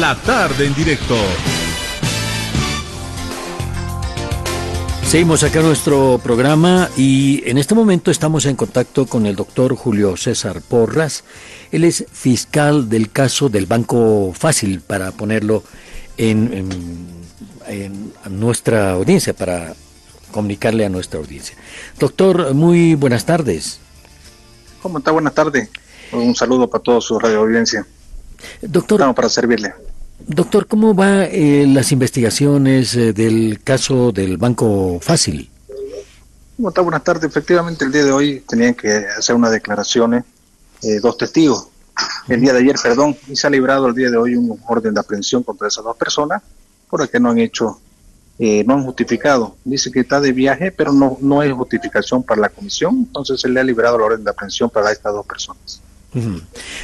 La tarde en directo. Seguimos acá nuestro programa y en este momento estamos en contacto con el doctor Julio César Porras. Él es fiscal del caso del Banco Fácil, para ponerlo en, en nuestra audiencia, para comunicarle a nuestra audiencia. Doctor, muy buenas tardes. ¿Cómo está? Buenas tardes. Un saludo para toda su radio audiencia. Doctor. Estamos para servirle. Doctor, ¿cómo van eh, las investigaciones eh, del caso del Banco Fácil? Buenas tardes. Efectivamente, el día de hoy tenían que hacer unas declaraciones eh, dos testigos. El día de ayer, perdón, y se ha librado el día de hoy un orden de aprehensión contra esas dos personas por que no han hecho eh, no han justificado. Dice que está de viaje, pero no, no hay justificación para la comisión, entonces se le ha liberado la orden de aprehensión para estas dos personas.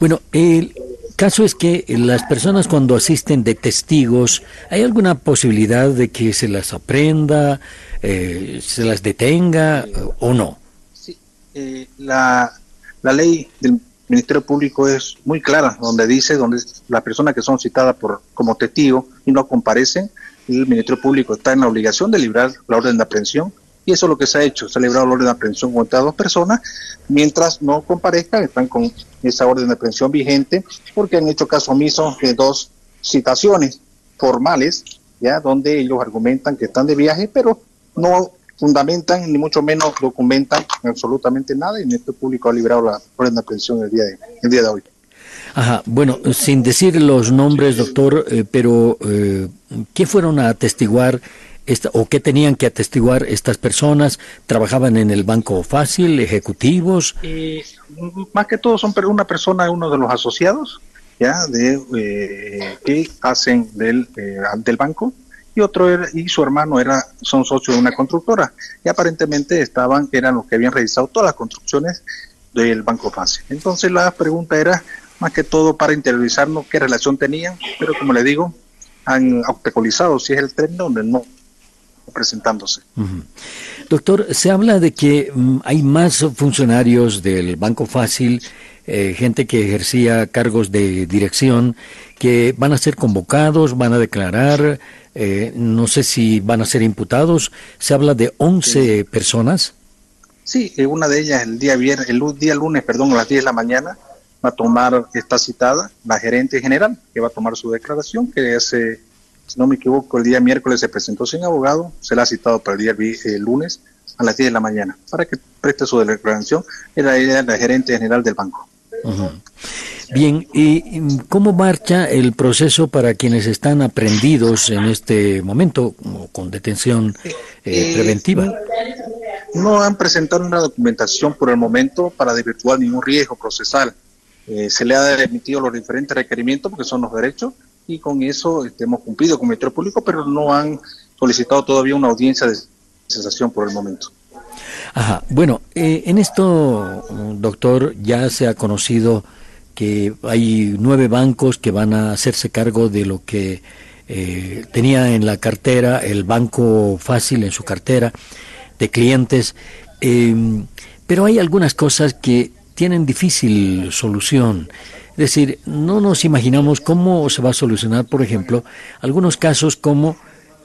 Bueno, el caso es que las personas cuando asisten de testigos, ¿hay alguna posibilidad de que se las aprenda, eh, se las detenga o no? Sí, eh, la, la ley del Ministerio Público es muy clara, donde dice, donde las personas que son citadas por como testigo y no comparecen, el Ministerio Público está en la obligación de librar la orden de aprehensión y eso es lo que se ha hecho, se ha librado la orden de aprehensión contra dos personas, mientras no comparezcan, están con esa orden de aprehensión vigente, porque han hecho caso omiso de dos citaciones formales, ya donde ellos argumentan que están de viaje, pero no fundamentan ni mucho menos documentan absolutamente nada y el Ministerio Público ha librado la orden de aprehensión el día de, el día de hoy. Ajá, bueno, sin decir los nombres, doctor, eh, pero eh, ¿qué fueron a atestiguar esta, o qué tenían que atestiguar estas personas? ¿Trabajaban en el Banco Fácil, ejecutivos? Eh, más que todo son una persona, uno de los asociados, ya, de eh, que hacen del, del banco y otro era, y su hermano era son socios de una constructora y aparentemente estaban eran los que habían realizado todas las construcciones del Banco Fácil. Entonces la pregunta era más que todo para interiorizarnos qué relación tenían, pero como le digo, han obstaculizado, si es el término, donde no presentándose. Doctor, se habla de que mm, hay más funcionarios del Banco Fácil, eh, gente que ejercía cargos de dirección, que van a ser convocados, van a declarar, eh, no sé si van a ser imputados. Se habla de 11 personas. Sí, eh, una de ellas el día viernes, el día lunes, perdón, a las 10 de la mañana, va a tomar, esta citada, la gerente general, que va a tomar su declaración, que hace, si no me equivoco, el día miércoles se presentó sin abogado, se la ha citado para el día el lunes a las 10 de la mañana, para que preste su declaración, era ella la gerente general del banco. Bien, ¿y cómo marcha el proceso para quienes están aprendidos en este momento con detención eh, eh, preventiva? No han presentado una documentación por el momento para desvirtuar ningún riesgo procesal. Eh, se le ha emitido los diferentes requerimientos porque son los derechos y con eso este, hemos cumplido con el Ministerio Público, pero no han solicitado todavía una audiencia de cesación por el momento. Ajá, bueno, eh, en esto, doctor, ya se ha conocido que hay nueve bancos que van a hacerse cargo de lo que eh, tenía en la cartera, el banco fácil en su cartera de clientes, pero hay algunas cosas que tienen difícil solución. Es decir, no nos imaginamos cómo se va a solucionar, por ejemplo, algunos casos como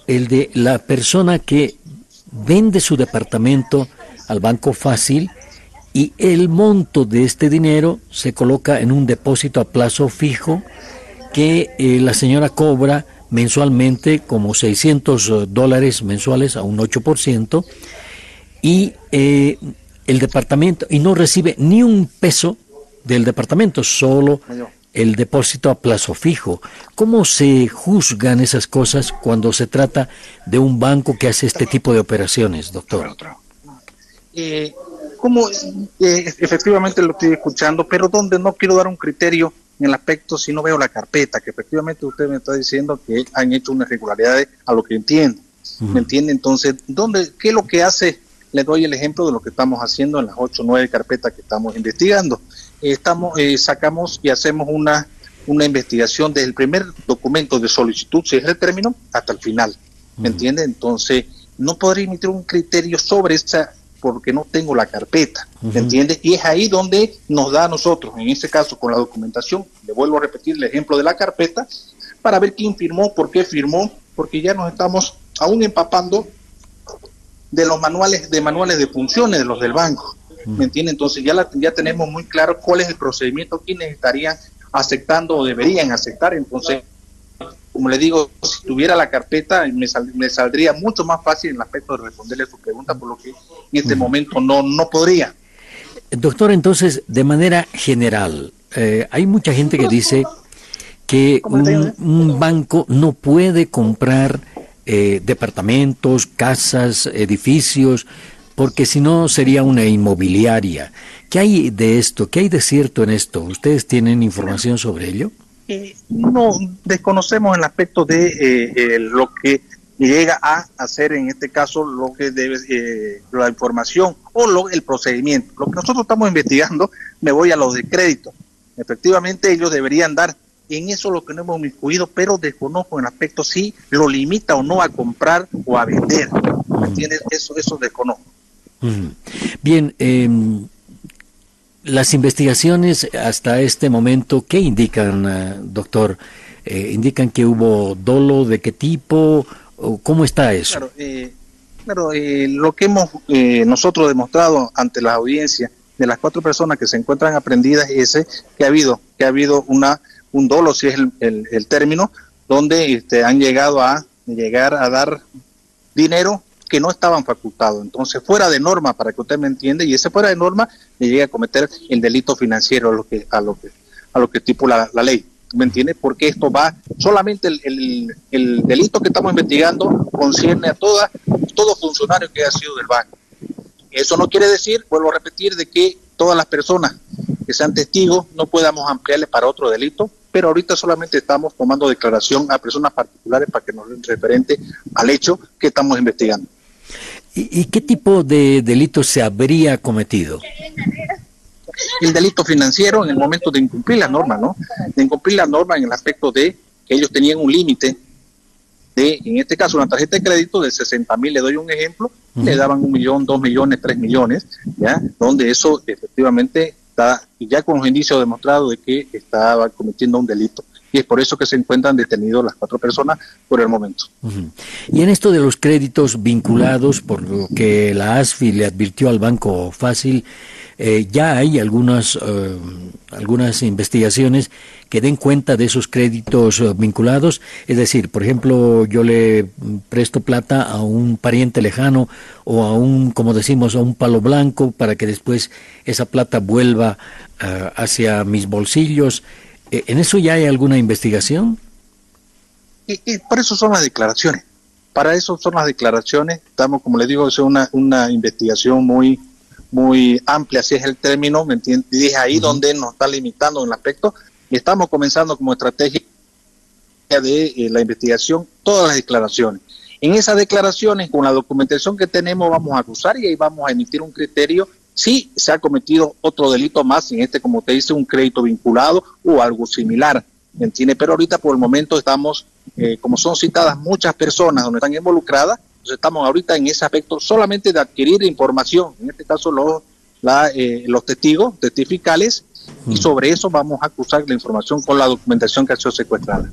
el de la persona que vende su departamento al banco fácil y el monto de este dinero se coloca en un depósito a plazo fijo que eh, la señora cobra mensualmente como 600 dólares mensuales a un 8% y eh, el departamento y no recibe ni un peso del departamento, solo el depósito a plazo fijo. ¿Cómo se juzgan esas cosas cuando se trata de un banco que hace este tipo de operaciones, doctor? Eh, como eh, efectivamente lo estoy escuchando, pero donde no quiero dar un criterio en el aspecto si no veo la carpeta, que efectivamente usted me está diciendo que han hecho unas irregularidades a lo que entiendo. ¿Me entiende? Entonces, ¿dónde, ¿qué es lo que hace le doy el ejemplo de lo que estamos haciendo en las ocho o nueve carpetas que estamos investigando. Estamos, eh, sacamos y hacemos una, una investigación desde el primer documento de solicitud, si es el término, hasta el final. ¿Me entiende? Entonces, no podría emitir un criterio sobre esa porque no tengo la carpeta, ¿me entiende? Y es ahí donde nos da a nosotros, en este caso con la documentación, le vuelvo a repetir el ejemplo de la carpeta, para ver quién firmó, por qué firmó, porque ya nos estamos aún empapando de los manuales de manuales de funciones de los del banco. ¿Me entiende? Entonces ya, la, ya tenemos muy claro cuál es el procedimiento, quiénes estarían aceptando o deberían aceptar. Entonces, como le digo, si tuviera la carpeta, me, me saldría mucho más fácil en el aspecto de responderle su pregunta, por lo que en este momento no, no podría. Doctor, entonces, de manera general, eh, hay mucha gente que dice que un, banco no puede comprar eh, departamentos, casas, edificios, porque si no sería una inmobiliaria. ¿Qué hay de esto? ¿Qué hay de cierto en esto? ¿Ustedes tienen información sobre ello? Eh, no, desconocemos el aspecto de eh, eh, lo que llega a hacer en este caso lo que debe la información o lo, el procedimiento. Lo que nosotros estamos investigando, me voy a los de crédito. Efectivamente, ellos deberían dar en eso lo que no hemos incluido, pero desconozco en aspecto si lo limita o no a comprar o a vender. ¿Me entiendes? Eso, eso desconozco. Bien, em, las investigaciones hasta este momento, ¿qué indican, eh, doctor? Eh, ¿Indican que hubo dolo? ¿De qué tipo? ¿O ¿Cómo está eso? Claro, eh, eh lo que hemos nosotros demostrado ante la audiencia de las cuatro personas que se encuentran aprendidas es que ha habido, que ha habido una un dolo, si es el, el término, donde este, han llegado a llegar a dar dinero que no estaban facultados. Entonces, fuera de norma, para que usted me entienda, y ese fuera de norma, le llega a cometer el delito financiero a lo que, a lo que, a lo que estipula la, ley. ¿Me entiende? Porque esto va, solamente el, el, delito que estamos investigando concierne a toda, todo funcionario que haya sido del banco. Eso no quiere decir, vuelvo a repetir, de que todas las personas que sean testigos no podamos ampliarle para otro delito, pero ahorita solamente estamos tomando declaración a personas particulares para que nos den referente al hecho que estamos investigando. ¿Y, qué tipo de delito se habría cometido? El delito financiero en el momento de incumplir la norma, ¿no? De incumplir la norma en el aspecto de que ellos tenían un límite de, en este caso, una tarjeta de crédito de 60 mil, le doy un ejemplo, le daban un millón, dos millones, tres millones, ¿ya? Donde eso efectivamente está ya con los indicios demostrados de que estaba cometiendo un delito y es por eso que se encuentran detenidos las cuatro personas por el momento. Y en esto de los créditos vinculados, por lo que la ASFI le advirtió al Banco Fácil, eh, ya hay algunas, eh, algunas investigaciones que den cuenta de esos créditos eh, vinculados. Es decir, por ejemplo, yo le presto plata a un pariente lejano o a un, como decimos, a un palo blanco para que después esa plata vuelva hacia mis bolsillos. ¿En eso ya hay alguna investigación? Y, por eso son las declaraciones. Para eso son las declaraciones. Estamos, como le digo, es una, una investigación muy muy amplia, si es el término, ¿me entiendes? Y es ahí donde nos está limitando en el aspecto. Y estamos comenzando como estrategia de eh, la investigación todas las declaraciones. En esas declaraciones, con la documentación que tenemos, vamos a acusar y ahí vamos a emitir un criterio si se ha cometido otro delito más, en este, como te dice, un crédito vinculado o algo similar. ¿Entiende? Pero ahorita por el momento estamos, eh, como son citadas muchas personas donde están involucradas, estamos ahorita en ese aspecto solamente de adquirir información, en este caso los, la, eh, los testigos, testificales, y mm. sobre eso vamos a acusar la información con la documentación que ha sido secuestrada.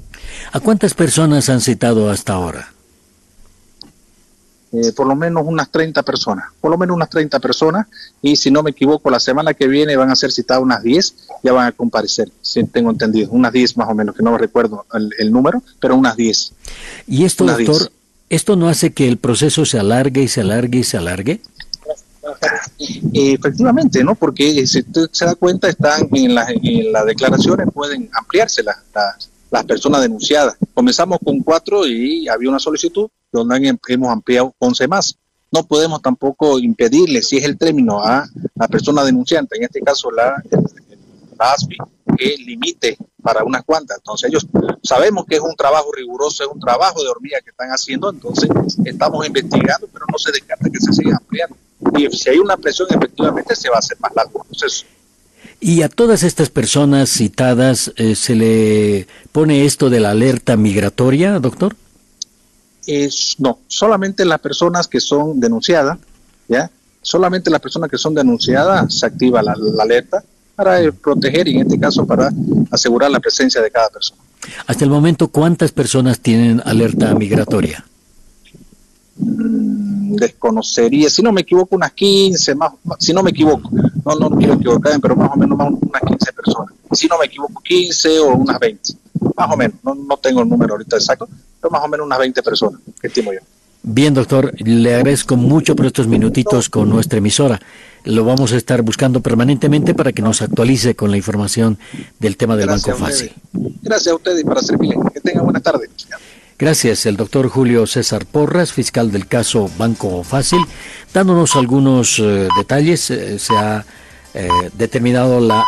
¿A cuántas personas han citado hasta ahora? Eh, por lo menos unas 30 personas, por lo menos unas 30 personas, y si no me equivoco, la semana que viene van a ser citadas unas 10, ya van a comparecer, si tengo entendido, unas 10 más o menos, que no recuerdo el, número, pero unas 10. ¿Y esto, doctor, esto no hace que el proceso se alargue y se alargue y se alargue? Eh, efectivamente, ¿no? Porque si usted se da cuenta, están en, las declaraciones, pueden ampliarse las personas denunciadas. Comenzamos con cuatro y había una solicitud, donde hemos ampliado 11 más. No podemos tampoco impedirle, si es el término, a la persona denunciante, en este caso la, ASPI, que limite para unas cuantas. Entonces ellos sabemos que es un trabajo riguroso, es un trabajo de hormiga que están haciendo, entonces estamos investigando, pero no se descarta que se siga ampliando. Y si hay una presión, efectivamente se va a hacer más largo el proceso. Y a todas estas personas citadas, eh, ¿se le pone esto de la alerta migratoria, doctor? es, no, solamente las personas que son denunciadas, ¿ya? Solamente las personas que son denunciadas se activa la, alerta para proteger y en este caso para asegurar la presencia de cada persona. Hasta el momento, ¿cuántas personas tienen alerta migratoria? Mm, desconocería, si no me equivoco, unas 15, más, si no me equivoco, no, no quiero equivocarme, pero más o menos unas 15 personas. Si no me equivoco, 15 o unas 20, más o menos, no, no tengo el número ahorita exacto, pero más o menos unas 20 personas, que estimo yo. Bien, doctor, le agradezco mucho por estos minutitos con nuestra emisora. Lo vamos a estar buscando permanentemente para que nos actualice con la información del tema del Banco Fácil. Gracias a ustedes y para servirle. Que tengan buena tarde. Gracias, el doctor Julio César Porras, fiscal del caso Banco Fácil, dándonos algunos eh, detalles. Eh, se ha eh, determinado la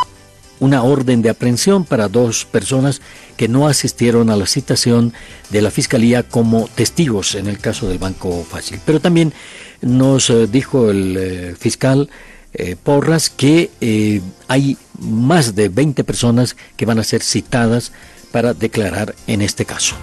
una orden de aprehensión para dos personas que no asistieron a la citación de la Fiscalía como testigos en el caso del Banco Fácil. Pero también nos eh, dijo el eh, fiscal eh, Porras que hay más de 20 personas que van a ser citadas para declarar en este caso.